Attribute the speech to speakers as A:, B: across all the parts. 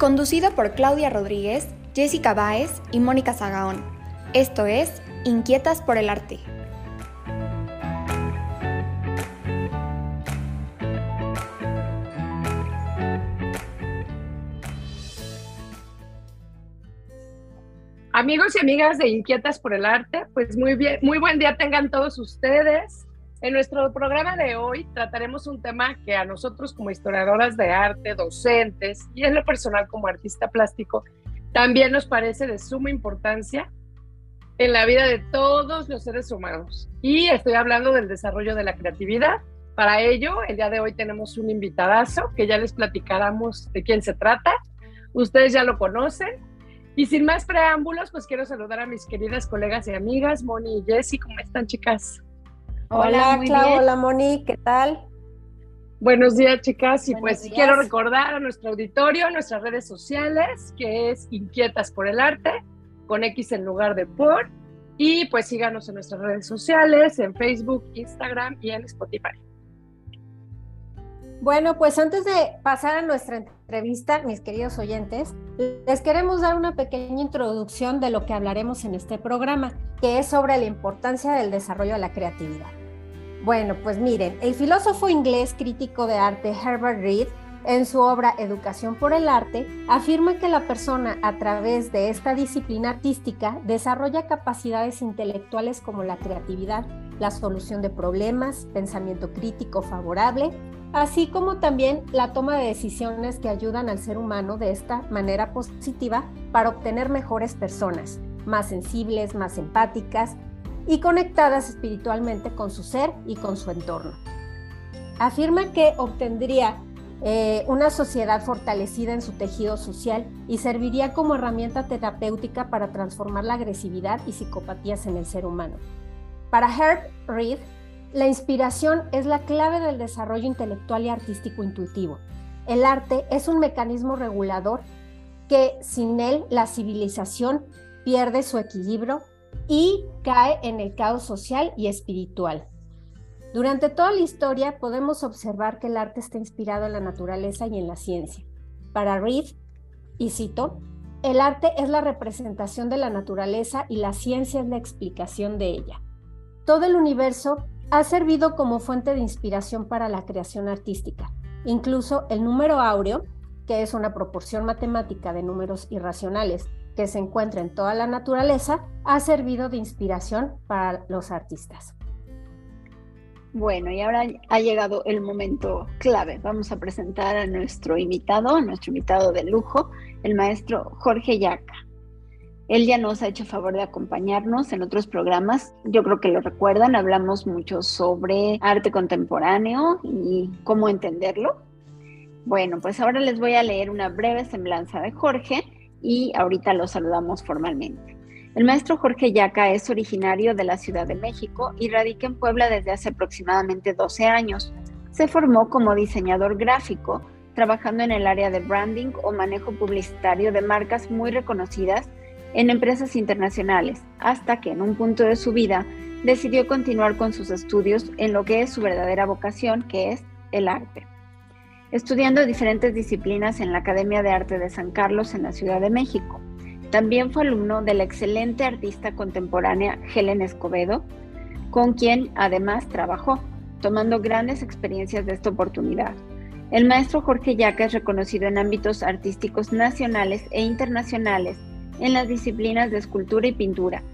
A: Conducido por Claudia Rodríguez, Jessica Báez y Mónica Zagaón. Esto es Inquietas por el Arte.
B: Amigos y amigas de Inquietas por el Arte, pues muy bien, muy buen día tengan todos ustedes. En nuestro programa de hoy trataremos un tema que a nosotros como historiadoras de arte, docentes y en lo personal como artista plástico, también nos parece de suma importancia en la vida de todos los seres humanos. Y estoy hablando del desarrollo de la creatividad. Para ello, el día de hoy tenemos un invitadazo que ya les platicáramos de quién se trata. Ustedes ya lo conocen. Y sin más preámbulos, pues quiero saludar a mis queridas colegas y amigas, Moni y Jessy. ¿Cómo están, chicas?
C: Hola, Clau, hola Moni, ¿qué tal?
B: Buenos días, chicas. Y pues quiero recordar a nuestro auditorio nuestras redes sociales, que es Inquietas por el Arte, con X en lugar de por. Y pues síganos en nuestras redes sociales, en Facebook, Instagram y en Spotify.
C: Bueno, pues antes de pasar a nuestra entrevista, mis queridos oyentes, les queremos dar una pequeña introducción de lo que hablaremos en este programa, que es sobre la importancia del desarrollo de la creatividad. Bueno, pues miren, el filósofo inglés crítico de arte Herbert Reed, en su obra Educación por el Arte, afirma que la persona a través de esta disciplina artística desarrolla capacidades intelectuales como la creatividad, la solución de problemas, pensamiento crítico favorable, así como también la toma de decisiones que ayudan al ser humano de esta manera positiva para obtener mejores personas, más sensibles, más empáticas y conectadas espiritualmente con su ser y con su entorno. Afirma que obtendría eh, una sociedad fortalecida en su tejido social y serviría como herramienta terapéutica para transformar la agresividad y psicopatías en el ser humano. Para Herb Reed, la inspiración es la clave del desarrollo intelectual y artístico intuitivo. El arte es un mecanismo regulador que sin él la civilización pierde su equilibrio y cae en el caos social y espiritual. Durante toda la historia podemos observar que el arte está inspirado en la naturaleza y en la ciencia. Para Reed, y cito, el arte es la representación de la naturaleza y la ciencia es la explicación de ella. Todo el universo ha servido como fuente de inspiración para la creación artística. Incluso el número áureo, que es una proporción matemática de números irracionales que se encuentra en toda la naturaleza, ha servido de inspiración para los artistas.
D: Bueno, y ahora ha llegado el momento clave. Vamos a presentar a nuestro invitado, a nuestro invitado de lujo, el maestro Jorge Yaca. Él ya nos ha hecho favor de acompañarnos en otros programas. Yo creo que lo recuerdan, hablamos mucho sobre arte contemporáneo y cómo entenderlo. Bueno, pues ahora les voy a leer una breve semblanza de Jorge y ahorita lo saludamos formalmente. El maestro Jorge Yaca es originario de la Ciudad de México y radica en Puebla desde hace aproximadamente 12 años. Se formó como diseñador gráfico, trabajando en el área de branding o manejo publicitario de marcas muy reconocidas en empresas internacionales, hasta que en un punto de su vida decidió continuar con sus estudios en lo que es su verdadera vocación, que es el arte. Estudiando diferentes disciplinas en la Academia de Arte de San Carlos en la Ciudad de México. También fue alumno de la excelente artista contemporánea Helen Escobedo, con quien además trabajó, tomando grandes experiencias de esta oportunidad. El maestro Jorge Yaca es reconocido en ámbitos artísticos nacionales e internacionales en las disciplinas de escultura y pintura,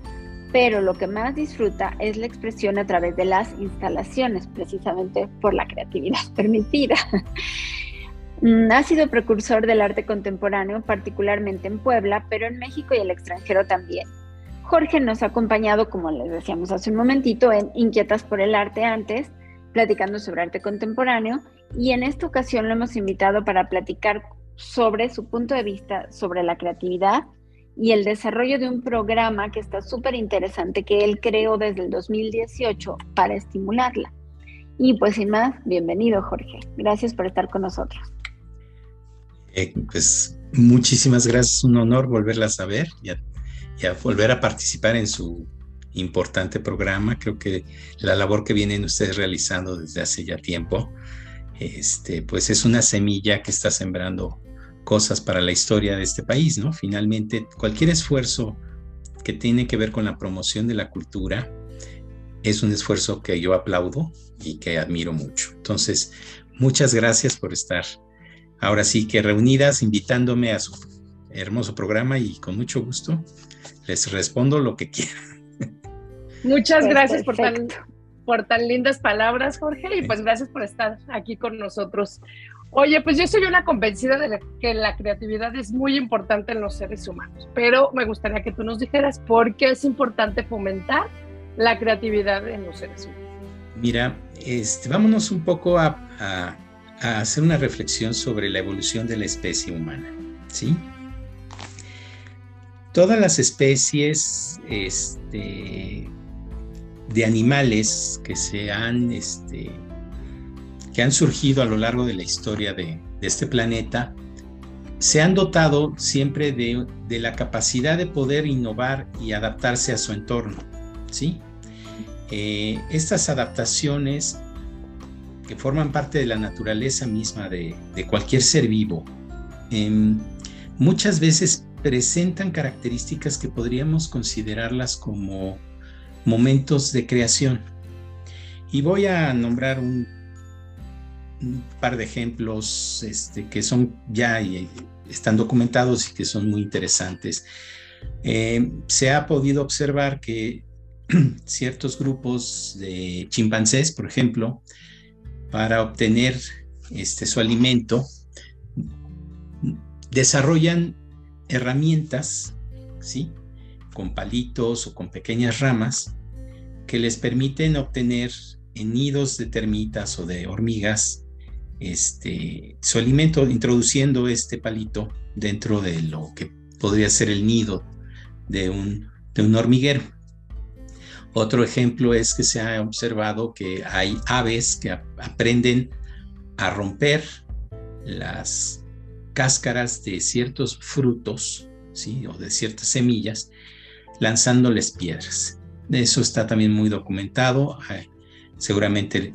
D: pero lo que más disfruta es la expresión a través de las instalaciones, precisamente por la creatividad permitida. Mm, ha sido precursor del arte contemporáneo, particularmente en Puebla, pero en México y el extranjero también. Jorge nos ha acompañado, como les decíamos hace un momentito, en Inquietas por el Arte antes, platicando sobre arte contemporáneo, y en esta ocasión lo hemos invitado para platicar sobre su punto de vista sobre la creatividad y el desarrollo de un programa que está súper interesante que él creó desde el 2018 para estimularla. Y pues sin más, bienvenido Jorge. Gracias por estar con nosotros.
E: Eh, pues muchísimas gracias, un honor volverla a saber y a, volver a participar en su importante programa. Creo que la labor que vienen ustedes realizando desde hace ya tiempo, este, pues es una semilla que está sembrando cosas para la historia de este país, ¿no? Finalmente, cualquier esfuerzo que tiene que ver con la promoción de la cultura es un esfuerzo que yo aplaudo y que admiro mucho. Entonces, muchas gracias por estar ahora sí que reunidas, invitándome a su hermoso programa y con mucho gusto les respondo lo que quieran.
B: Muchas pues gracias por tan, por tan lindas palabras, Jorge, y pues gracias por estar aquí con nosotros. Oye, pues yo soy una convencida de que la creatividad es muy importante en los seres humanos, pero me gustaría que tú nos dijeras por qué es importante fomentar la creatividad en los seres humanos.
E: Mira, este, vámonos un poco a, hacer una reflexión sobre la evolución de la especie humana, ¿sí? Todas las especies este, de animales que se han, este, que han surgido a lo largo de la historia de, este planeta, se han dotado siempre de, la capacidad de poder innovar y adaptarse a su entorno, ¿sí? Eh, estas adaptaciones que forman parte de la naturaleza misma de, cualquier ser vivo, em, muchas veces presentan características que podríamos considerarlas como momentos de creación. Y voy a nombrar un, par de ejemplos este, que son ya y están documentados y que son muy interesantes. Em, se ha podido observar que ciertos grupos de chimpancés, por ejemplo, para obtener este, su alimento, desarrollan herramientas, ¿sí? Con palitos o con pequeñas ramas que les permiten obtener en nidos de termitas o de hormigas este, su alimento, introduciendo este palito dentro de lo que podría ser el nido de un, de un hormiguero. Otro ejemplo es que se ha observado que hay aves que aprenden a romper las cáscaras de ciertos frutos ¿sí? o de ciertas semillas lanzándoles piedras. Eso está también muy documentado. Seguramente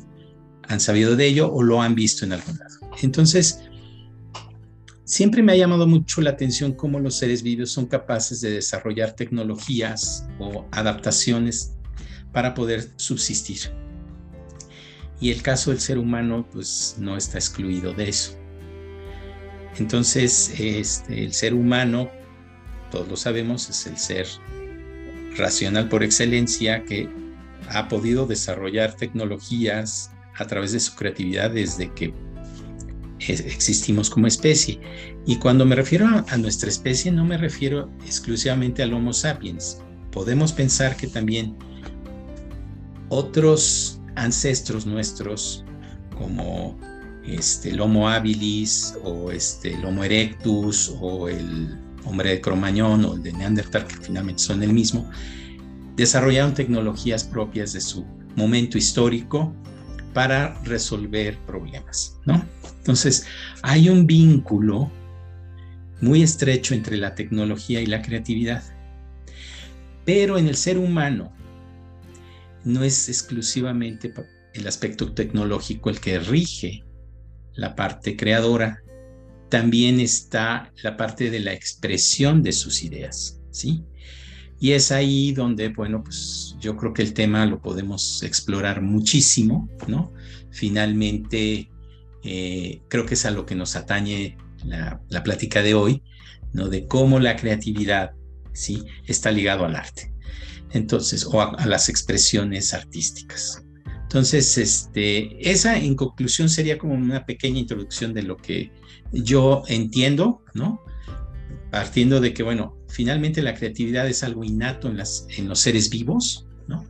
E: han sabido de ello o lo han visto en algún lado. Entonces, siempre me ha llamado mucho la atención cómo los seres vivos son capaces de desarrollar tecnologías o adaptaciones para poder subsistir. Y el caso del ser humano, pues no está excluido de eso. Entonces, este, el ser humano, todos lo sabemos, es el ser racional por excelencia que ha podido desarrollar tecnologías a través de su creatividad desde que existimos como especie. Y cuando me refiero a, nuestra especie, no me refiero exclusivamente al Homo sapiens. Podemos pensar que también otros ancestros nuestros, como este, el Homo habilis o este, el Homo erectus o el hombre de Cromañón o el de Neandertal, que finalmente son el mismo, desarrollaron tecnologías propias de su momento histórico para resolver problemas, ¿no? Entonces, hay un vínculo muy estrecho entre la tecnología y la creatividad. Pero en el ser humano, no es exclusivamente el aspecto tecnológico el que rige la parte creadora, también está la parte de la expresión de sus ideas, ¿sí? Y es ahí donde, bueno, pues yo creo que el tema lo podemos explorar muchísimo, ¿no? Finalmente, eh, creo que es a lo que nos atañe la, plática de hoy, ¿no? De cómo la creatividad, ¿sí? Está ligado al arte. Entonces, o a, las expresiones artísticas. Entonces, este, esa en conclusión sería como una pequeña introducción de lo que yo entiendo, ¿no? Partiendo de que, bueno, finalmente la creatividad es algo innato en, las, en los seres vivos, ¿no?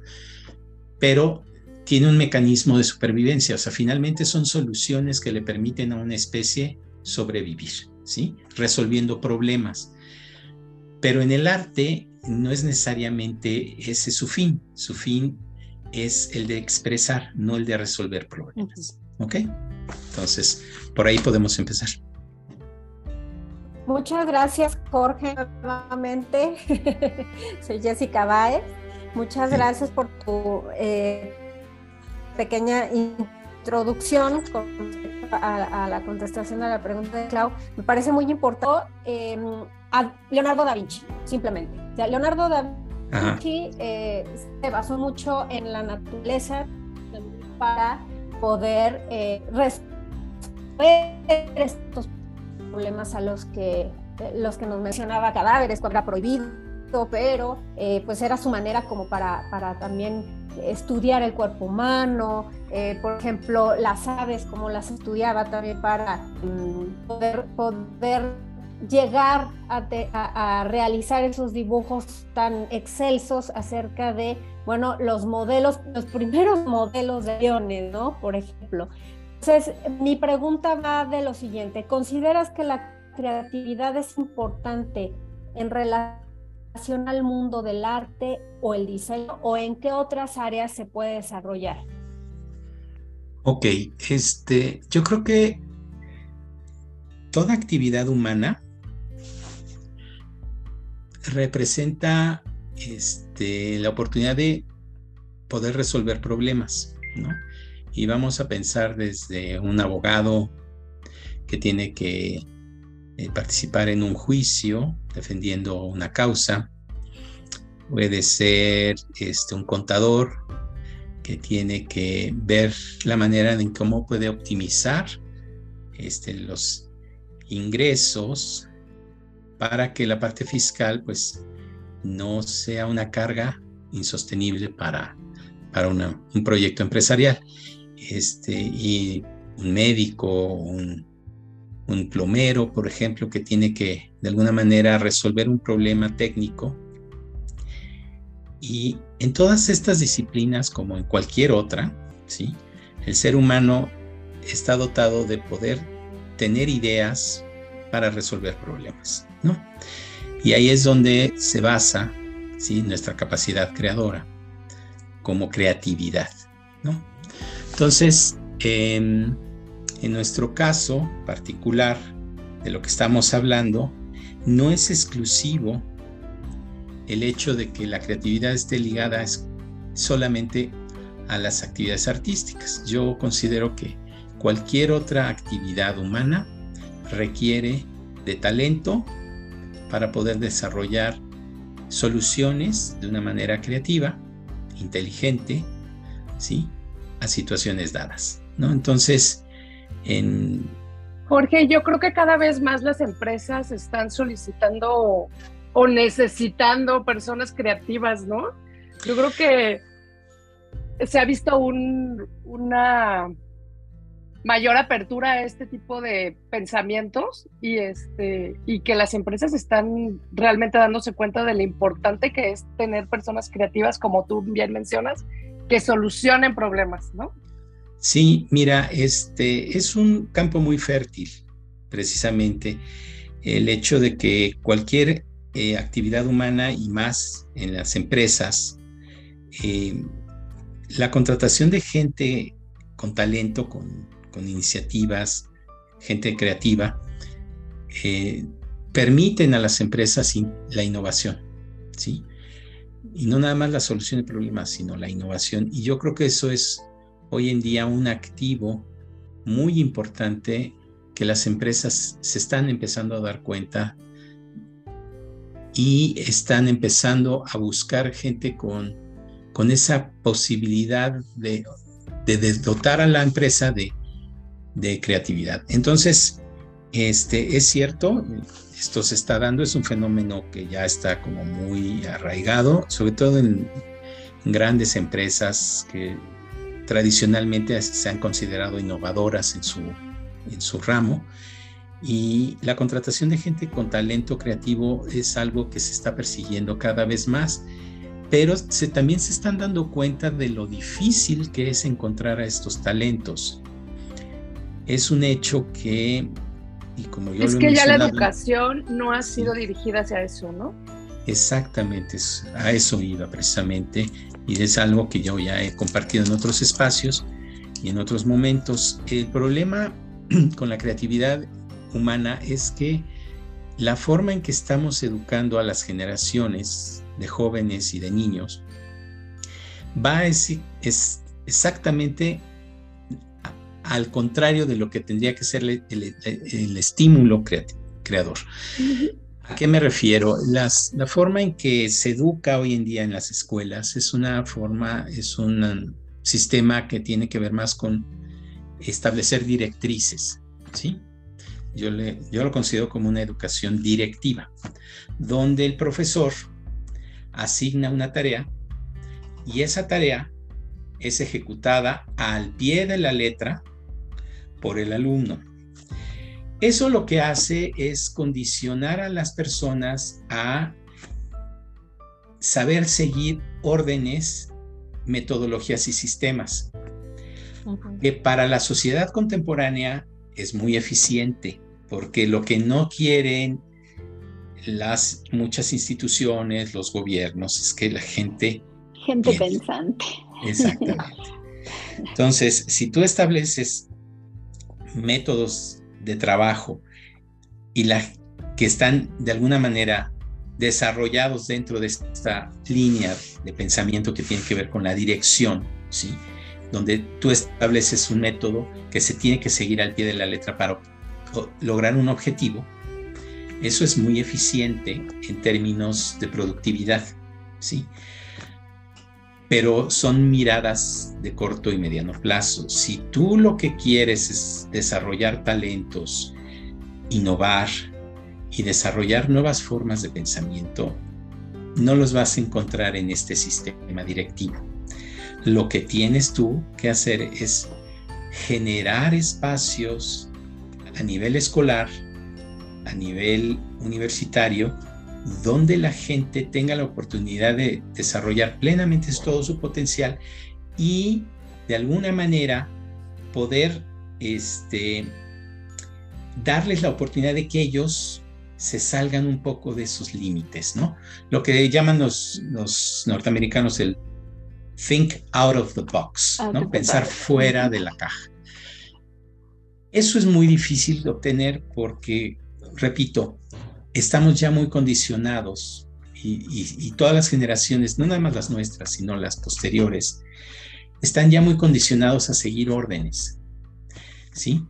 E: Pero tiene un mecanismo de supervivencia, o sea, finalmente son soluciones que le permiten a una especie sobrevivir, ¿sí? Resolviendo problemas. Pero en el arte no es necesariamente ese su fin, su fin es el de expresar, no el de resolver problemas, ¿ok? Entonces, por ahí podemos empezar.
C: Muchas gracias, Jorge, nuevamente. Soy Jessica Baez. Muchas gracias por tu eh, pequeña introducción a, la contestación a la pregunta de Clau. Me parece muy importante em, a Leonardo da Vinci, simplemente. Leonardo da Vinci eh, se basó mucho en la naturaleza para poder eh, resolver estos problemas a los que, los que nos mencionaba cadáveres, cuando era prohibido, pero eh, pues era su manera como para, para también estudiar el cuerpo humano, eh, por ejemplo, las aves, como las estudiaba también para mm, poder, poder llegar a, a, realizar esos dibujos tan excelsos acerca de, bueno, los modelos, los primeros modelos de aviones, ¿no? Por ejemplo. Entonces, mi pregunta va de lo siguiente, ¿consideras que la creatividad es importante en relación al mundo del arte o el diseño o en qué otras áreas se puede desarrollar?
E: Ok, este, yo creo que toda actividad humana representa este, la oportunidad de poder resolver problemas, ¿no? Y vamos a pensar desde un abogado que tiene que eh, participar en un juicio defendiendo una causa. Puede ser este, un contador que tiene que ver la manera en cómo puede optimizar este, los ingresos para que la parte fiscal pues no sea una carga insostenible para, para un proyecto empresarial este, y un médico, un, un plomero, por ejemplo, que tiene que de alguna manera resolver un problema técnico. Y en todas estas disciplinas, como en cualquier otra, ¿sí? el ser humano está dotado de poder tener ideas para resolver problemas. ¿no? Y ahí es donde se basa ¿sí? nuestra capacidad creadora, como creatividad. ¿no? Entonces, en nuestro caso particular de lo que estamos hablando, no es exclusivo el hecho de que la creatividad esté ligada solamente a las actividades artísticas. Yo considero que cualquier otra actividad humana requiere de talento para poder desarrollar soluciones de una manera creativa, inteligente, ¿sí? Situaciones dadas, ¿no? Entonces, en...
B: Jorge, yo creo que cada vez más las empresas están solicitando o necesitando personas creativas, ¿no? Yo creo que se ha visto una mayor apertura a este tipo de pensamientos y este y que las empresas están realmente dándose cuenta de lo importante que es tener personas creativas como tú bien mencionas que solucionen problemas, ¿no?
E: Sí, mira, este es un campo muy fértil, precisamente el hecho de que cualquier eh, actividad humana y más en las empresas, eh, la contratación de gente con talento, con, iniciativas, gente creativa, eh, permiten a las empresas la innovación, ¿sí? Y no nada más la solución de problemas, sino la innovación. Y yo creo que eso es hoy en día un activo muy importante que las empresas se están empezando a dar cuenta y están empezando a buscar gente con, con esa posibilidad de, dotar a la empresa de, de creatividad. Entonces, este, es cierto, esto se está dando, es un fenómeno que ya está como muy arraigado, sobre todo en grandes empresas que tradicionalmente se han considerado innovadoras en su, en su ramo. Y la contratación de gente con talento creativo es algo que se está persiguiendo cada vez más, pero se, también se están dando cuenta de lo difícil que es encontrar a estos talentos. Es un hecho que, y como yo
B: es
E: lo
B: que ya la educación no ha sido
E: Sí.
B: dirigida hacia eso, ¿no?
E: Exactamente, a eso iba precisamente y es algo que yo ya he compartido en otros espacios y en otros momentos. El problema con la creatividad humana es que la forma en que estamos educando a las generaciones de jóvenes y de niños va a es, es exactamente al contrario de lo que tendría que ser el, el- el estímulo creador. ¿A qué me refiero? Las- la forma en que se educa hoy en día en las escuelas es una forma, es un sistema que tiene que ver más con establecer directrices, ¿sí? Yo, le, yo lo considero como una educación directiva, donde el profesor asigna una tarea y esa tarea es ejecutada al pie de la letra por el alumno. Eso lo que hace es condicionar a las personas a saber seguir órdenes, metodologías y sistemas, que para la sociedad contemporánea es muy eficiente, porque lo que no quieren las muchas instituciones, los gobiernos, es que la gente
D: Gente pensante.
E: Exactamente. Entonces, si tú estableces métodos de trabajo y la, que están de alguna manera desarrollados dentro de esta línea de pensamiento que tiene que ver con la dirección, ¿sí? donde tú estableces un método que se tiene que seguir al pie de la letra para lograr un objetivo, eso es muy eficiente en términos de productividad, ¿sí? Pero son miradas de corto y mediano plazo. Si tú lo que quieres es desarrollar talentos, innovar y desarrollar nuevas formas de pensamiento, no los vas a encontrar en este sistema directivo. Lo que tienes tú que hacer es generar espacios a nivel escolar, a nivel universitario, donde la gente tenga la oportunidad de desarrollar plenamente todo su potencial y de alguna manera poder este, darles la oportunidad de que ellos se salgan un poco de sus límites, ¿no? Lo que llaman los, los norteamericanos el think out of the box, ¿no?
D: the
E: Pensar
D: box.
E: fuera de la caja. Eso es muy difícil de obtener porque, repito, estamos ya muy condicionados y, y- y todas las generaciones, no nada más las nuestras, sino las posteriores, están ya muy condicionados a seguir órdenes. ¿Sí?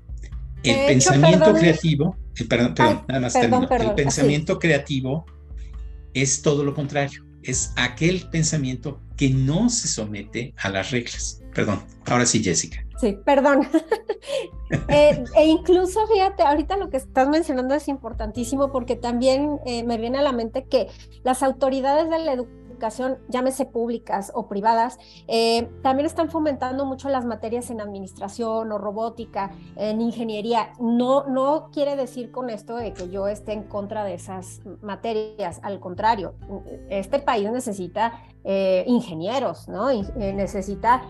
E: El pensamiento creativo, eh, perdón, perdón,
C: Ay,
E: nada más
C: perdón,
E: termino.
C: perdón,
E: el
C: así.
E: pensamiento creativo es todo lo contrario, es aquel pensamiento que no se somete a las reglas. Perdón, ahora sí, Jessica.
C: Sí, perdón. Eh, e incluso, fíjate, ahorita lo que estás mencionando es importantísimo porque también eh, me viene a la mente que las autoridades de la educación, llámese públicas o privadas, eh, también están fomentando mucho las materias en administración o robótica, en ingeniería. No, no quiere decir con esto de que yo esté en contra de esas materias, al contrario, este país necesita ingenieros, ¿no? Necesita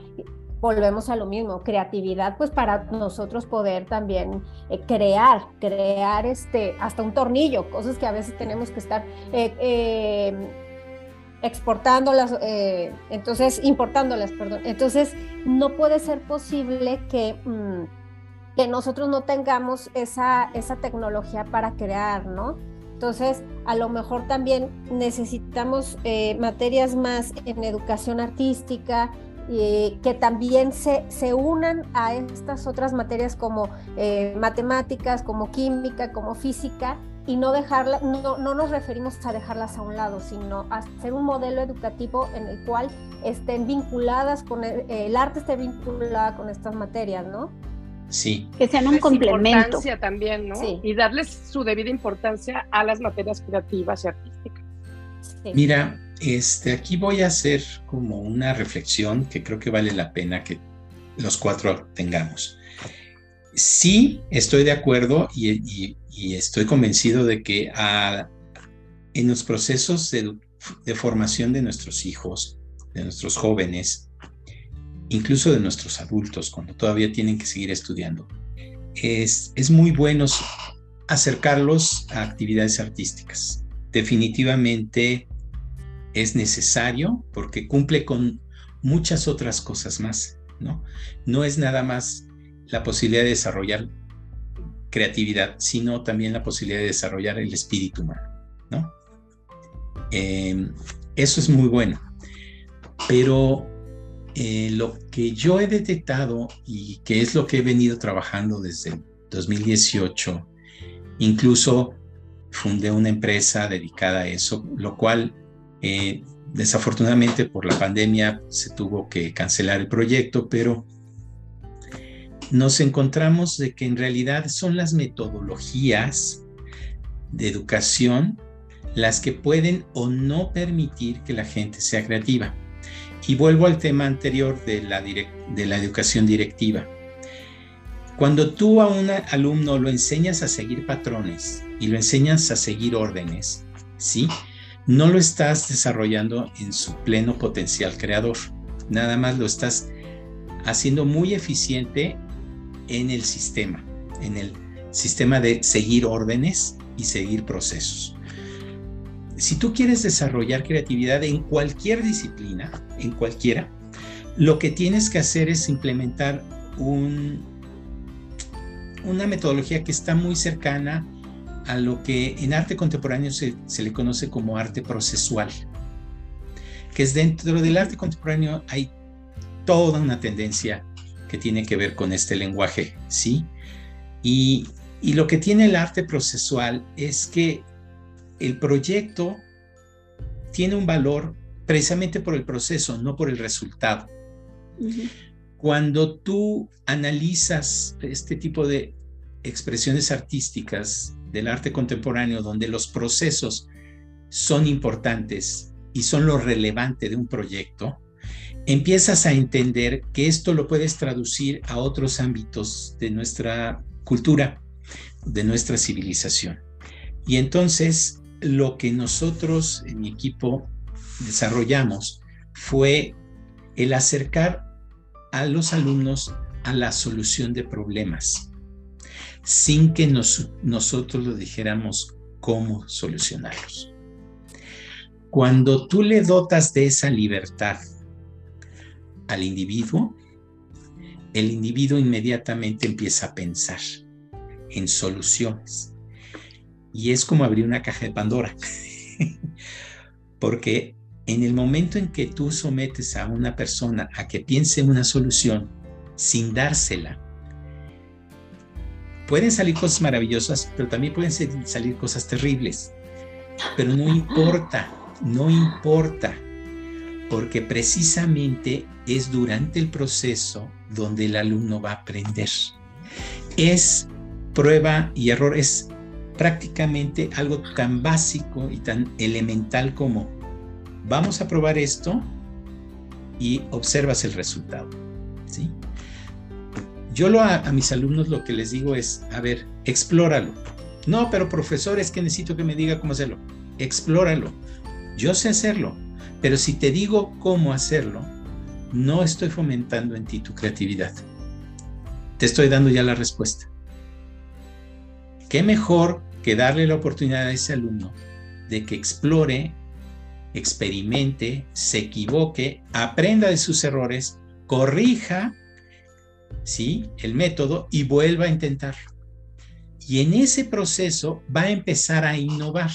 C: volvemos a lo mismo, creatividad, pues para nosotros poder también eh, crear, crear este, hasta un tornillo, cosas que a veces tenemos que estar eh, eh, exportándolas, entonces, importándolas, perdón. Entonces, no puede ser posible que, mm, que nosotros no tengamos esa, esa tecnología para crear, ¿no? Entonces, a lo mejor también necesitamos materias más en educación artística, eh, que también se, se, unan a estas otras materias como eh, matemáticas, como química, como física, y no dejarla, no, no, nos referimos a dejarlas a un lado, sino a hacer un modelo educativo en el cual estén vinculadas con el, el arte esté vinculada con estas materias, ¿no?
E: Sí.
D: Que sean un complemento.
B: también, ¿no? Sí. Y darles su debida importancia a las materias creativas y artísticas.
E: Mira, este, aquí voy a hacer como una reflexión que creo que vale la pena que los cuatro tengamos. Sí, estoy de acuerdo y, estoy convencido de que en los procesos de, de formación de nuestros hijos, de nuestros jóvenes, incluso de nuestros adultos, cuando todavía tienen que seguir estudiando. Es, es muy bueno acercarlos a actividades artísticas. Definitivamente es necesario porque cumple con muchas otras cosas más, ¿no? No es nada más la posibilidad de desarrollar creatividad, sino también la posibilidad de desarrollar el espíritu humano, ¿no? Em, eso es muy bueno, pero eh, lo que yo he detectado y que es lo que he venido trabajando desde 2018, incluso fundé una empresa dedicada a eso, lo cual eh, desafortunadamente por la pandemia se tuvo que cancelar el proyecto, pero nos encontramos de que en realidad son las metodologías de educación las que pueden o no permitir que la gente sea creativa. Y vuelvo al tema anterior de la educación directiva. Cuando tú a un alumno lo enseñas a seguir patrones y lo enseñas a seguir órdenes, ¿sí? No lo estás desarrollando en su pleno potencial creador. Nada más lo estás haciendo muy eficiente en el sistema, en el sistema de seguir órdenes y seguir procesos si tú quieres desarrollar creatividad en cualquier disciplina, en cualquiera, lo que tienes que hacer es implementar un, una metodología que está muy cercana a lo que en arte contemporáneo se, se, le conoce como arte procesual, que es dentro del arte contemporáneo hay toda una tendencia que tiene que ver con este lenguaje, ¿sí? Y, y lo que tiene el arte procesual es que el proyecto tiene un valor precisamente por el proceso, no por el resultado. Cuando tú analizas este tipo de expresiones artísticas del arte contemporáneo, donde los procesos son importantes y son lo relevante de un proyecto, empiezas a entender que esto lo puedes traducir a otros ámbitos de nuestra cultura, de nuestra civilización. Y entonces lo que nosotros en mi equipo desarrollamos fue el acercar a los alumnos a la solución de problemas, sin que nosotros lo dijéramos cómo solucionarlos. Cuando tú le dotas de esa libertad al individuo, el individuo inmediatamente empieza a pensar en soluciones y es como abrir una caja de Pandora. Porque en el momento en que tú sometes a una persona a que piense en una solución sin dársela, pueden salir cosas maravillosas, pero también pueden salir cosas terribles. Pero no importa, no importa, porque precisamente es durante el proceso donde el alumno va a aprender. Es prueba y error, es prácticamente algo tan básico y tan elemental como vamos a probar esto y observas el resultado. Yo lo a, a, mis alumnos lo que les digo es, a ver, explóralo. No, pero profesor, es que necesito que me diga cómo hacerlo. Explóralo. Yo sé hacerlo, pero si te digo cómo hacerlo, no estoy fomentando en ti tu creatividad. Te estoy dando ya la respuesta. ¿Qué mejor que darle la oportunidad a ese alumno de que explore, experimente, se equivoque, aprenda de sus errores, corrija ¿sí? el método y vuelva a intentarlo? Y en ese proceso va a empezar a innovar,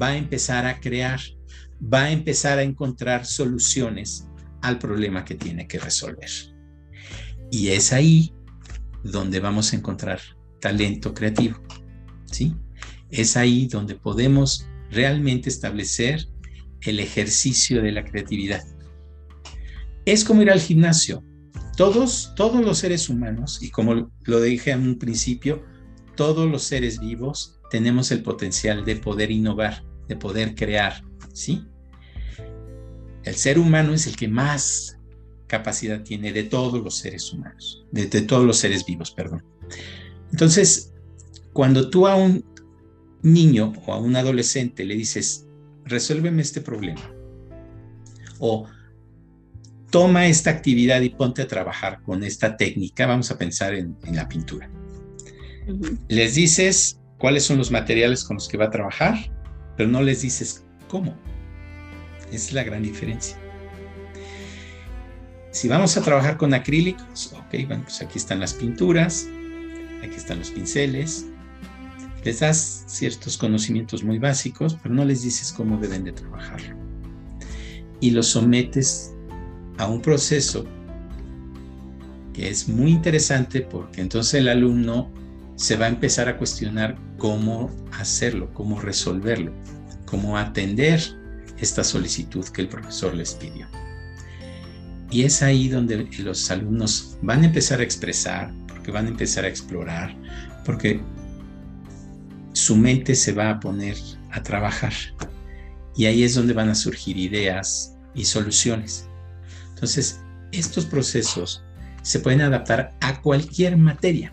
E: va a empezar a crear, va a empezar a encontrar soluciones al problema que tiene que resolver. Y es ahí donde vamos a encontrar talento creativo. ¿sí? Es ahí donde podemos realmente establecer el ejercicio de la creatividad. Es como ir al gimnasio. Todos, todos los seres humanos, y como lo dije en un principio, todos los seres vivos tenemos el potencial de poder innovar, de poder crear, ¿sí? El ser humano es el que más capacidad tiene de todos los seres humanos, de, todos los seres vivos, perdón. Entonces, cuando tú a un niño o a un adolescente le dices, resuélveme este problema, o toma esta actividad y ponte a trabajar con esta técnica, vamos a pensar en, la pintura. Les dices cuáles son los materiales con los que va a trabajar, pero no les dices cómo. Esa es la gran diferencia. Si vamos a trabajar con acrílicos, ok, bueno, pues aquí están las pinturas, aquí están los pinceles. Les das ciertos conocimientos muy básicos, pero no les dices cómo deben de trabajar. Y los sometes a un proceso que es muy interesante porque entonces el alumno se va a empezar a cuestionar cómo hacerlo, cómo resolverlo, cómo atender esta solicitud que el profesor les pidió. Y es ahí donde los alumnos van a empezar a expresar, porque van a empezar a explorar, porque su mente se va a poner a trabajar. Y ahí es donde van a surgir ideas y soluciones. Entonces, estos procesos se pueden adaptar a cualquier materia.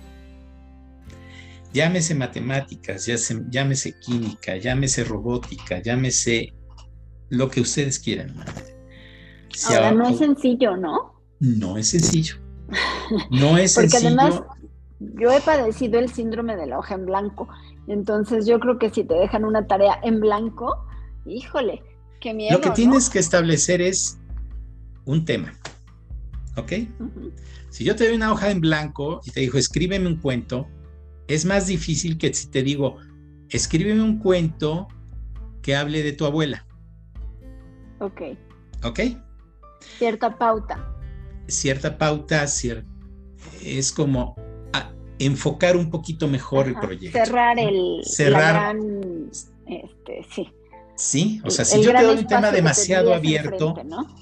E: Llámese matemáticas, llámese química, llámese robótica, llámese lo que ustedes quieran.
D: Ahora, no es sencillo, ¿no?
E: No es sencillo. No es
D: Porque
E: sencillo.
D: además, yo he padecido el síndrome de la hoja en blanco. Entonces, yo creo que si te dejan una tarea en blanco, híjole, qué miedo.
E: Lo que tienes que establecer es un tema. ¿Ok? Si yo te doy una hoja en blanco y te digo, escríbeme un cuento, es más difícil que si te digo, escríbeme un cuento que hable de tu abuela.
D: Ok.
E: ¿Ok?
D: Cierta pauta.
E: Cierta pauta, es como enfocar un poquito mejor el proyecto.
D: Cerrar el
E: cerrar.
D: este, sí.
E: Sí, o sea, si yo te doy un tema demasiado abierto,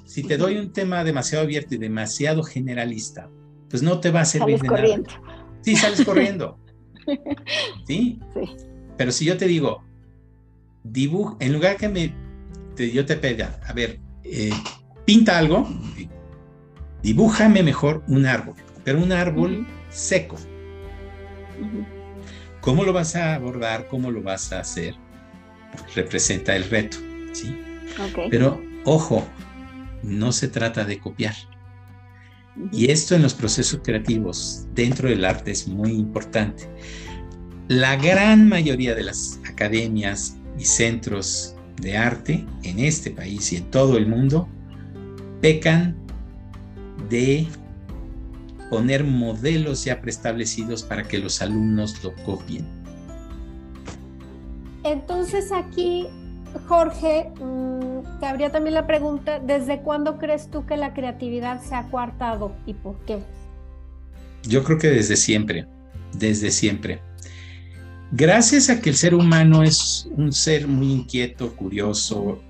E: si te doy un tema demasiado abierto y demasiado generalista, pues no te va a servir de
D: corriendo.
E: nada. Sí, sales corriendo. ¿Sí?
D: Sí.
E: Pero si yo te digo, en lugar que me, yo te pida, a ver, eh, pinta algo, dibújame mejor un árbol, pero un árbol seco. ¿Cómo lo vas a abordar? ¿Cómo lo vas a hacer? Representa el reto, ¿sí? Pero ojo, no se trata de copiar. Y esto en los procesos creativos dentro del arte es muy importante. La gran mayoría de las academias y centros de arte en este país y en todo el mundo pecan de poner modelos ya preestablecidos para que los alumnos lo copien.
C: Entonces aquí, Jorge, mm, te habría también la pregunta, ¿desde cuándo crees tú que la creatividad se ha coartado y por qué?
E: Yo creo que desde siempre, desde siempre. Gracias a que el ser humano es un ser muy inquieto, curioso,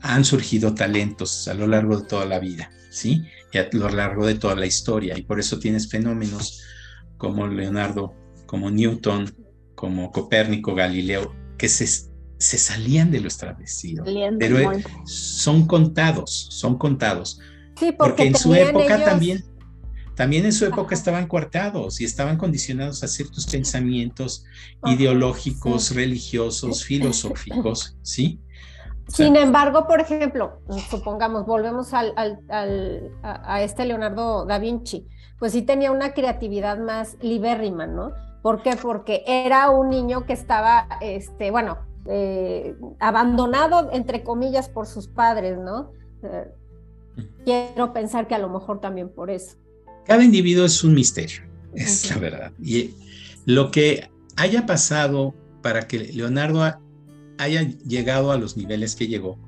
E: han surgido talentos a lo largo de toda la vida, ¿sí? Y a lo largo de toda la historia. Y por eso tienes fenómenos como Leonardo, como Newton, como Copérnico, Galileo, que se, se salían de lo establecido. Pero eh, son contados, son contados.
C: Sí,
E: porque, en su época también, también en su época estaban coartados y estaban condicionados a ciertos pensamientos ideológicos, religiosos, filosóficos, ¿sí?
C: Sin embargo, por ejemplo, supongamos, volvemos al, a, este Leonardo da Vinci, pues sí tenía una creatividad más libérrima, ¿no? ¿Por qué? Porque era un niño que estaba, este, bueno, eh, abandonado, entre comillas, por sus padres, ¿no? Eh, quiero pensar que a lo mejor también por eso.
E: Cada individuo es un misterio, es la verdad. Y lo que haya pasado para que Leonardo haya llegado a los niveles que llegó,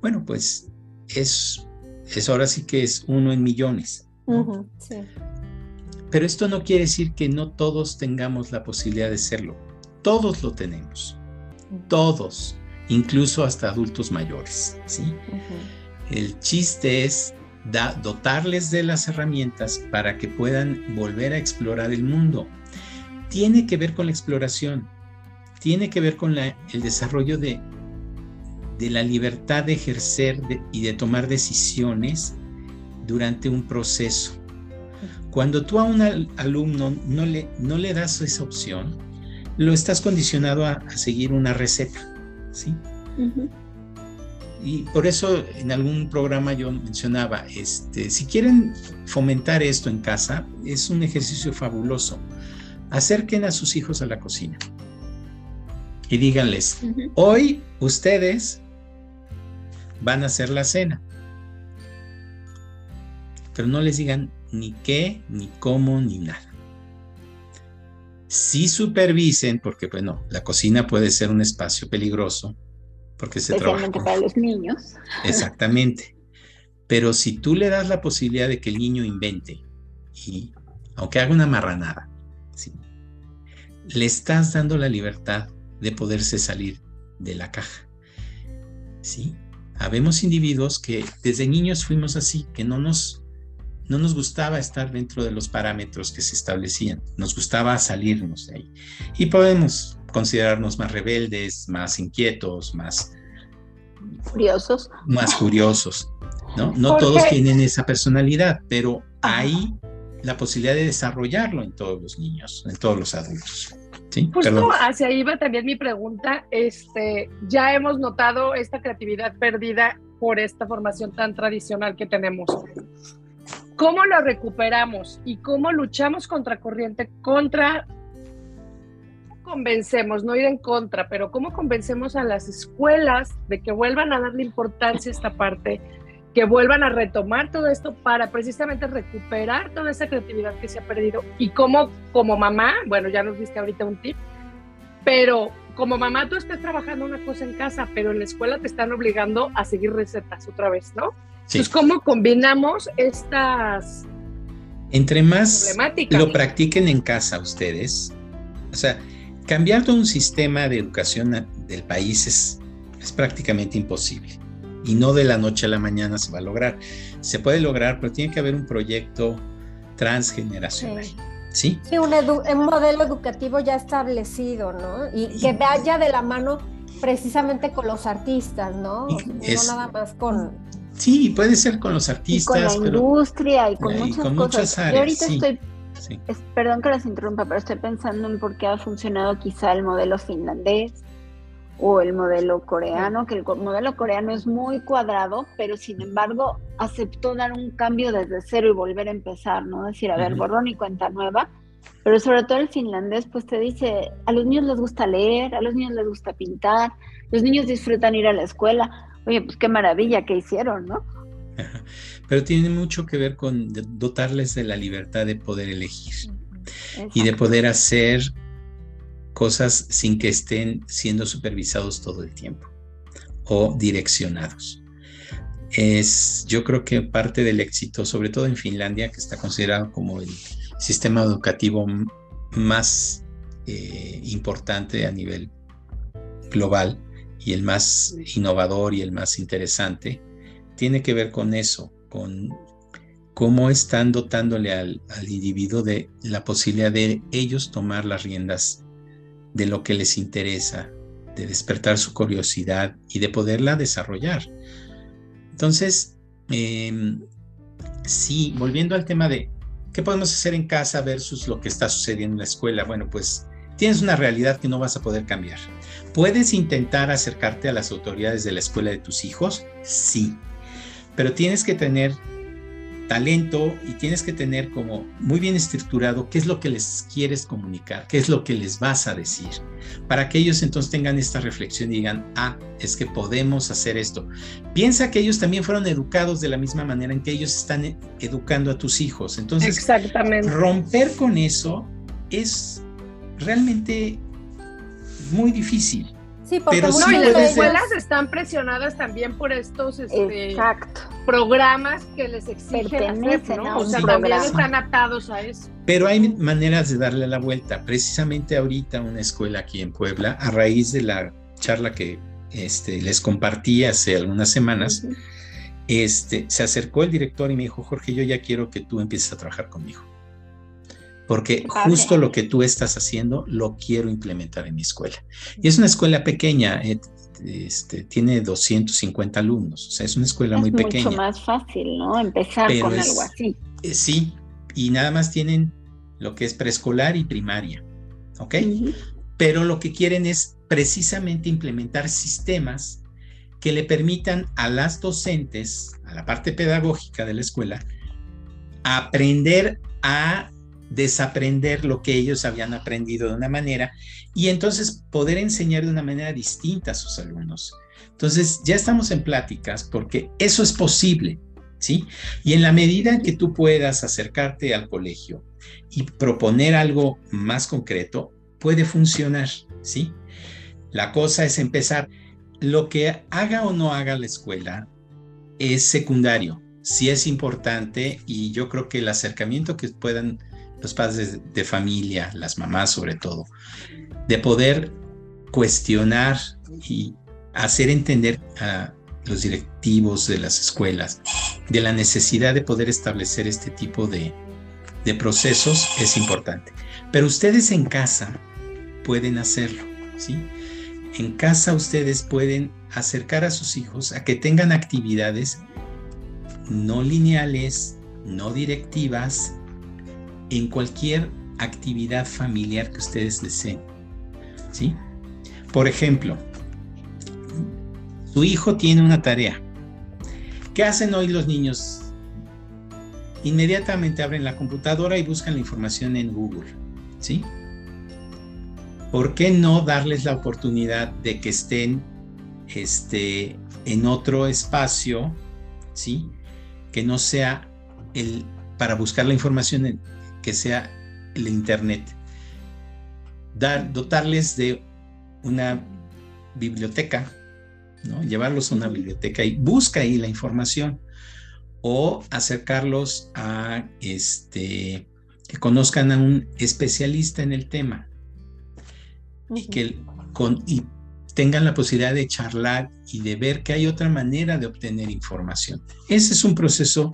E: bueno, pues es, es ahora sí que es uno en millones. Pero esto no quiere decir que no todos tengamos la posibilidad de serlo. Todos lo tenemos. Todos, incluso hasta adultos mayores. ¿sí? El chiste es dotarles de las herramientas para que puedan volver a explorar el mundo. Tiene que ver con la exploración, tiene que ver con el desarrollo de, de la libertad de ejercer y de tomar decisiones durante un proceso. Cuando tú a un alumno no le, no le das esa opción, lo estás condicionado a, seguir una receta, ¿sí? Y por eso en algún programa yo mencionaba, este, si quieren fomentar esto en casa, es un ejercicio fabuloso. Acerquen a sus hijos a la cocina y díganles, hoy ustedes van a hacer la cena. Pero no les digan ni qué, ni cómo, ni nada. Sí supervisen, porque bueno, la cocina puede ser un espacio peligroso, porque se trabaja
D: para los niños.
E: Exactamente. Pero si tú le das la posibilidad de que el niño invente, y aunque haga una marranada, le estás dando la libertad de poderse salir de la caja. ¿Sí? Habemos individuos que desde niños fuimos así, que no nos, no nos gustaba estar dentro de los parámetros que se establecían, nos gustaba salirnos de ahí. Y podemos considerarnos más rebeldes, más inquietos, más
D: curiosos.
E: Más curiosos, ¿no? No todos tienen esa personalidad, pero hay la posibilidad de desarrollarlo en todos los niños, en todos los adultos. ¿Sí?
B: Justo hacia ahí va también mi pregunta. Este, ya hemos notado esta creatividad perdida por esta formación tan tradicional que tenemos. ¿Cómo lo recuperamos y cómo luchamos contra corriente, contra convencemos, no ir en contra, pero cómo convencemos a las escuelas de que vuelvan a darle importancia a esta parte, que vuelvan a retomar todo esto para precisamente recuperar toda esa creatividad que se ha perdido y cómo como mamá, bueno, ya nos diste ahorita un tip, pero como mamá tú estás trabajando una cosa en casa, pero en la escuela te están obligando a seguir recetas otra vez, ¿no? Entonces, ¿cómo combinamos estas...
E: Entre más lo practiquen en casa ustedes, o sea, cambiar todo un sistema de educación del país es, es prácticamente imposible y no de la noche a la mañana se va a lograr. Se puede lograr, pero tiene que haber un proyecto transgeneracional. Sí.
C: Sí, un, modelo educativo ya establecido, ¿no? Y que vaya de la mano precisamente con los artistas, ¿no? no nada más con...
E: Sí, puede ser con los artistas.
D: Y con la industria y con muchas cosas. Áreas, Yo ahorita estoy perdón que las interrumpa, pero estoy pensando en por qué ha funcionado quizá el modelo finlandés o el modelo coreano, que el modelo coreano es muy cuadrado, pero sin embargo aceptó dar un cambio desde cero y volver a empezar, ¿no? Decir, a ver, borrón y cuenta nueva. Pero sobre todo el finlandés, pues te dice, a los niños les gusta leer, a los niños les gusta pintar, los niños disfrutan ir a la escuela. Oye, pues qué maravilla que hicieron, ¿no?
E: Pero tiene mucho que ver con dotarles de la libertad de poder elegir y de poder hacer cosas sin que estén siendo supervisados todo el tiempo o direccionados. Es, yo creo que parte del éxito, sobre todo en Finlandia, que está considerado como el sistema educativo más eh, importante a nivel global y el más innovador y el más interesante, tiene que ver con eso, con cómo están dotándole al, individuo de la posibilidad de ellos tomar las riendas de lo que les interesa, de despertar su curiosidad y de poderla desarrollar. Entonces, em, sí, volviendo al tema de qué podemos hacer en casa versus lo que está sucediendo en la escuela, bueno, pues tienes una realidad que no vas a poder cambiar. ¿Puedes intentar acercarte a las autoridades de la escuela de tus hijos? Sí, pero tienes que tener talento y tienes que tener como muy bien estructurado qué es lo que les quieres comunicar, qué es lo que les vas a decir, para que ellos entonces tengan esta reflexión y digan, ah, es que podemos hacer esto. Piensa que ellos también fueron educados de la misma manera en que ellos están educando a tus hijos. Entonces,
B: Exactamente.
E: romper con eso es realmente muy difícil.
B: Sí, porque Pero y las escuelas están presionadas también por estos este, programas que les exigen hacer, ¿no? O sea, también están atados a eso.
E: Pero hay maneras de darle la vuelta. Precisamente ahorita una escuela aquí en Puebla, a raíz de la charla que este, les compartí hace algunas semanas, este, se acercó el director y me dijo, Jorge, yo ya quiero que tú empieces a trabajar conmigo. Porque justo lo que tú estás haciendo lo quiero implementar en mi escuela. Y es una escuela pequeña, eh, este, tiene 250 alumnos, o sea, es una escuela muy pequeña. Es
D: mucho más fácil, ¿no? Empezar con algo así.
E: Eh, sí, y nada más tienen lo que es preescolar y primaria, ¿ok? Pero lo que quieren es precisamente implementar sistemas que le permitan a las docentes, a la parte pedagógica de la escuela, aprender a desaprender lo que ellos habían aprendido de una manera y entonces poder enseñar de una manera distinta a sus alumnos. Entonces, ya estamos en pláticas porque eso es posible, ¿sí? Y en la medida en que tú puedas acercarte al colegio y proponer algo más concreto, puede funcionar, ¿sí? La cosa es empezar. Lo que haga o no haga la escuela es secundario, sí es importante y yo creo que el acercamiento que puedan los padres de, familia, las mamás sobre todo, de poder cuestionar y hacer entender a los directivos de las escuelas de la necesidad de poder establecer este tipo de, de procesos es importante. Pero ustedes en casa pueden hacerlo, ¿sí? En casa ustedes pueden acercar a sus hijos a que tengan actividades no lineales, no directivas, en cualquier actividad familiar que ustedes deseen. ¿Sí? Por ejemplo, su hijo tiene una tarea. ¿Qué hacen hoy los niños? Inmediatamente abren la computadora y buscan la información en Google. ¿Sí? ¿Por qué no darles la oportunidad de que estén este, en otro espacio, ¿sí? Que no sea el para buscar la información en, que sea el Internet. Dar, dotarles de una biblioteca, ¿no? llevarlos a una biblioteca y busca ahí la información o acercarlos a este que conozcan a un especialista en el tema y que con, y tengan la posibilidad de charlar y de ver que hay otra manera de obtener información. Ese es un proceso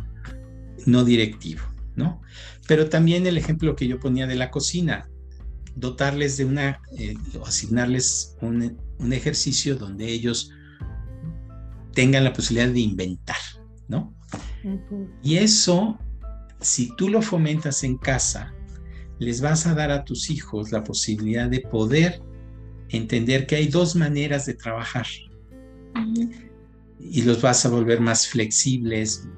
E: no directivo, ¿no? Pero también el ejemplo que yo ponía de la cocina, dotarles de una, eh, asignarles un, ejercicio donde ellos tengan la posibilidad de inventar, ¿no? Y eso, si tú lo fomentas en casa, les vas a dar a tus hijos la posibilidad de poder entender que hay dos maneras de trabajar. Y los vas a volver más flexibles,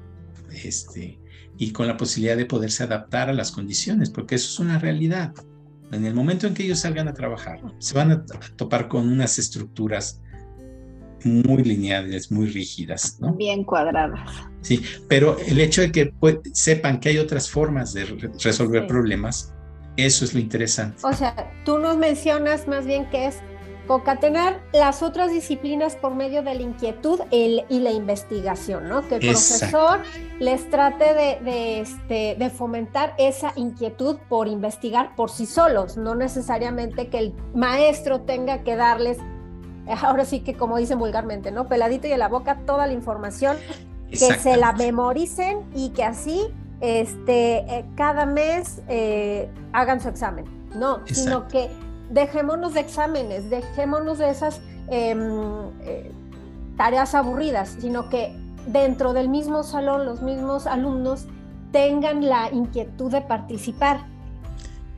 E: este, y con la posibilidad de poderse adaptar a las condiciones, porque eso es una realidad. En el momento en que ellos salgan a trabajar, se van a topar con unas estructuras muy lineales, muy rígidas, ¿no?
D: Bien cuadradas.
E: Sí, pero el hecho de que sepan que hay otras formas de resolver problemas, eso es lo interesante.
C: O sea, tú nos mencionas más bien que es concatenar las otras disciplinas por medio de la inquietud y la investigación, ¿no? Que el profesor les trate de, este, de fomentar esa inquietud por investigar por sí solos, no necesariamente que el maestro tenga que darles, ahora sí que como dicen vulgarmente, ¿no? Peladito y en la boca toda la información, que se la memoricen y que así este, eh, cada mes eh, hagan su examen, no, sino que dejémonos de exámenes, dejémonos de esas em, eh, tareas aburridas, sino que dentro del mismo salón los mismos alumnos tengan la inquietud de participar.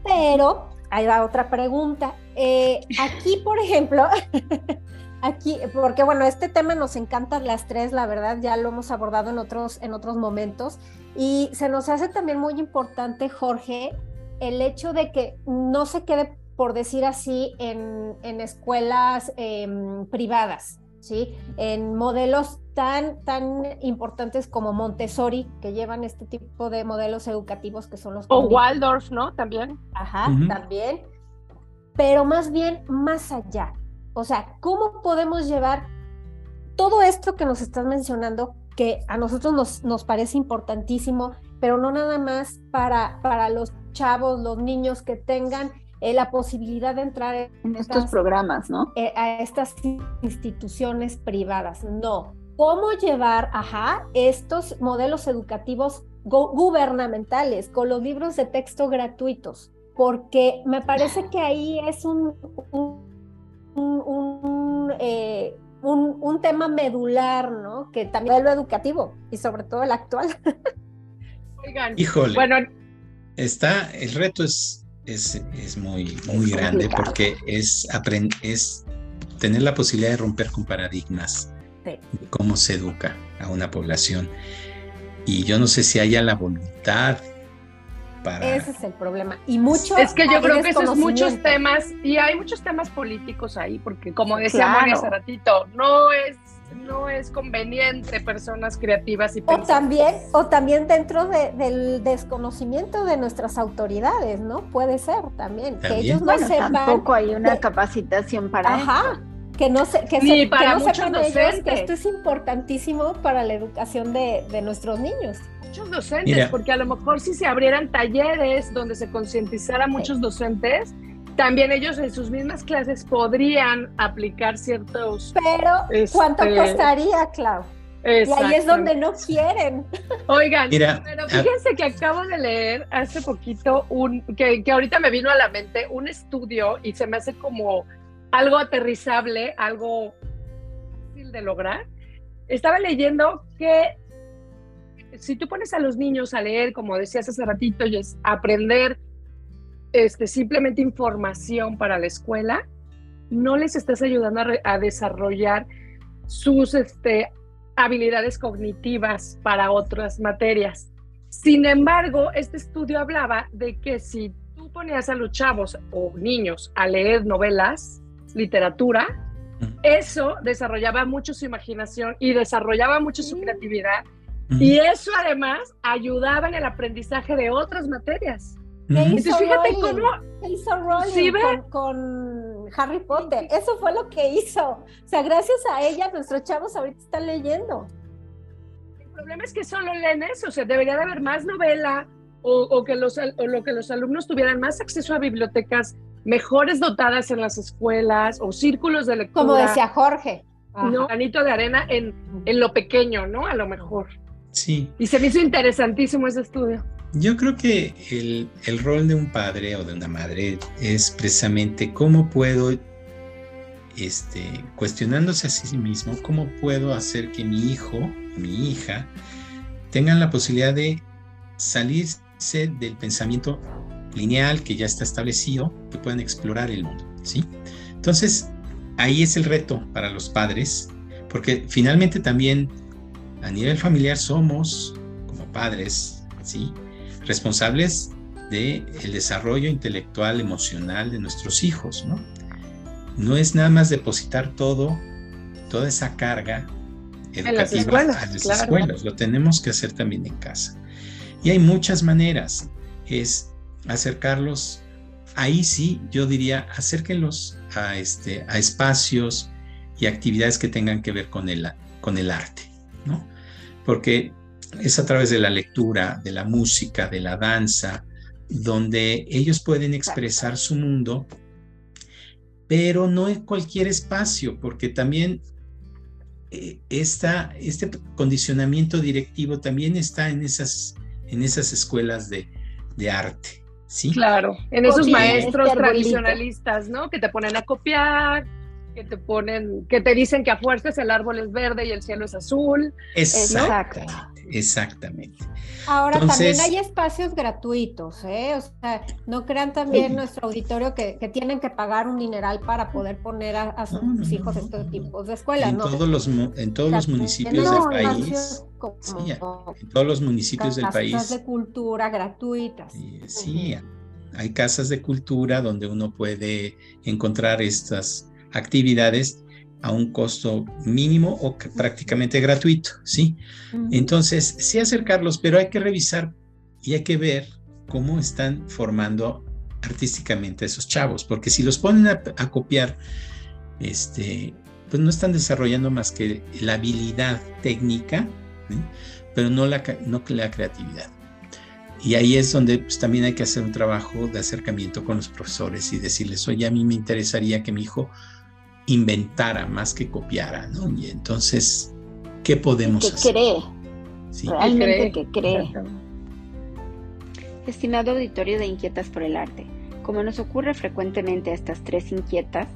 C: Pero, ahí va otra pregunta. Eh, aquí, por ejemplo, aquí, porque bueno, este tema nos encanta las tres, la verdad, ya lo hemos abordado en otros, en otros momentos, y se nos hace también muy importante, Jorge, el hecho de que no se quede por decir así, en, escuelas em, privadas, ¿sí? En modelos tan, tan importantes como Montessori, que llevan este tipo de modelos educativos que son los...
B: O Waldorf, ¿no? También.
C: Ajá, también. Pero más bien más allá. O sea, ¿cómo podemos llevar todo esto que nos estás mencionando, que a nosotros nos, nos parece importantísimo, pero no nada más para, para los chavos, los niños que tengan eh, la posibilidad de entrar
D: en, estos programas, ¿no?
C: Eh, a estas instituciones privadas. No, cómo llevar, ajá, estos modelos educativos gubernamentales con los libros de texto gratuitos, porque me parece que ahí es un, un, eh, un, tema medular, ¿no? Que también es lo educativo y sobre todo el actual.
E: Oigan, Híjole, bueno, está, el reto es, es, es muy, muy grande porque es, es tener la posibilidad de romper con paradigmas de cómo se educa a una población. Y yo no sé si haya la voluntad para...
C: Ese es el problema. Y mucho...
B: Es que yo creo que esos muchos temas, y hay muchos temas políticos ahí, porque como decía María hace ratito, no es no es conveniente personas creativas y
C: o también o también dentro del desconocimiento de nuestras autoridades no puede ser también, que ellos no sepan
D: tampoco hay una capacitación para
C: Ajá, que no se, que,
B: Ni para muchos docentes.
C: que esto es importantísimo para la educación de, nuestros niños.
B: Muchos docentes, porque a lo mejor si se abrieran talleres donde se concientizara a muchos docentes, también ellos en sus mismas clases podrían aplicar ciertos...
C: Pero, ¿cuánto este, costaría, Clau? Y ahí es donde no quieren.
B: Oigan, pero ah. fíjense que acabo de leer hace poquito un, que, que ahorita me vino a la mente, un estudio y se me hace como algo aterrizable, algo fácil de lograr. Estaba leyendo que si tú pones a los niños a leer, como decías hace ratito, y es aprender este, simplemente información para la escuela, no les estás ayudando a, desarrollar sus este, habilidades cognitivas para otras materias. Sin embargo, este estudio hablaba de que si tú ponías a los chavos o niños a leer novelas, literatura, eso desarrollaba mucho su imaginación y desarrollaba mucho su creatividad. Y eso además ayudaba en el aprendizaje de otras materias.
C: Entonces, fíjate cómo. hizo Rowling con, Harry Potter. Eso fue lo que hizo. O sea, gracias a ella, nuestros chavos ahorita están leyendo.
B: El problema es que solo leen eso. O sea, debería de haber más novela o, que los, o lo que los alumnos tuvieran más acceso a bibliotecas mejores dotadas en las escuelas o círculos de lectura.
C: Como decía Jorge.
B: ¿no? Granito de arena en, en, lo pequeño, ¿no? A lo mejor.
E: Sí.
B: Y se me hizo interesantísimo ese estudio.
E: Yo creo que el, el rol de un padre o de una madre es precisamente cómo puedo, este, cuestionándose a sí mismo, cómo puedo hacer que mi hijo, mi hija, tengan la posibilidad de salirse del pensamiento lineal que ya está establecido, que puedan explorar el mundo, ¿sí? Entonces, ahí es el reto para los padres, porque finalmente también a nivel familiar somos, como padres, ¿sí? Responsables del el desarrollo intelectual, emocional de nuestros hijos, ¿no? No es nada más depositar todo, toda esa carga educativa
B: en las
E: escuelas, escuelas, lo tenemos que hacer también en casa. Y hay muchas maneras, es acercarlos, ahí sí yo diría, acérquenlos a, este, a espacios y actividades que tengan que ver con el, con el arte, ¿no? Porque es a través de la lectura, de la música, de la danza, donde ellos pueden expresar su mundo, pero no en cualquier espacio, porque también eh, este condicionamiento directivo también está en esas, en esas escuelas de, de arte.
B: Claro, en esos maestros tradicionalistas, ¿no? Que te ponen a copiar, que te ponen, que te dicen que a fuerzas el árbol es verde y el cielo es azul.
E: Exactamente, exactamente.
C: Ahora también hay espacios gratuitos, ¿eh? O sea, no crean también nuestro auditorio que, tienen que pagar un dineral para poder poner a, sus hijos estos tipos de escuelas.
E: En todos los en todos los municipios del país. en todos los municipios del país. Casas
C: de cultura gratuitas.
E: Sí, hay casas de cultura donde uno puede encontrar estas actividades a un costo mínimo o prácticamente gratuito, ¿sí? Entonces, sí acercarlos, pero hay que revisar y hay que ver cómo están formando artísticamente a esos chavos, porque si los ponen a, copiar, este, pues no están desarrollando más que la habilidad técnica, pero no la, no la creatividad. Y ahí es donde pues, también hay que hacer un trabajo de acercamiento con los profesores y decirles, oye, a mí me interesaría que mi hijo inventara más que copiara, ¿no? Y entonces ¿qué podemos
B: que
E: hacer?
B: cree,
E: Sí.
B: realmente que cree.
D: Estimado auditorio de Inquietas por el Arte, como nos ocurre frecuentemente a estas tres inquietas,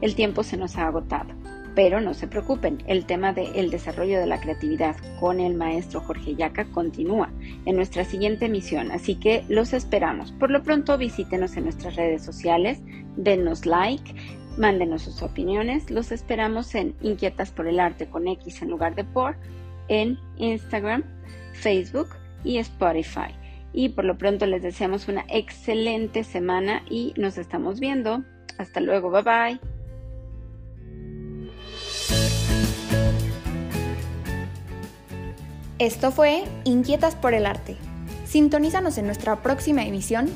D: el tiempo se nos ha agotado. Pero no se preocupen, el tema del desarrollo de la creatividad con el maestro Jorge Yaca continúa en nuestra siguiente emisión, así que los esperamos. Por lo pronto visítenos en nuestras redes sociales, denos like, mándenos sus opiniones, los esperamos en Inquietas por el Arte con X en lugar de por, en Instagram, Facebook y Spotify. Y por lo pronto les deseamos una excelente semana y nos estamos viendo. Hasta luego, bye bye.
A: Esto fue Inquietas por el Arte. Sintonízanos en nuestra próxima emisión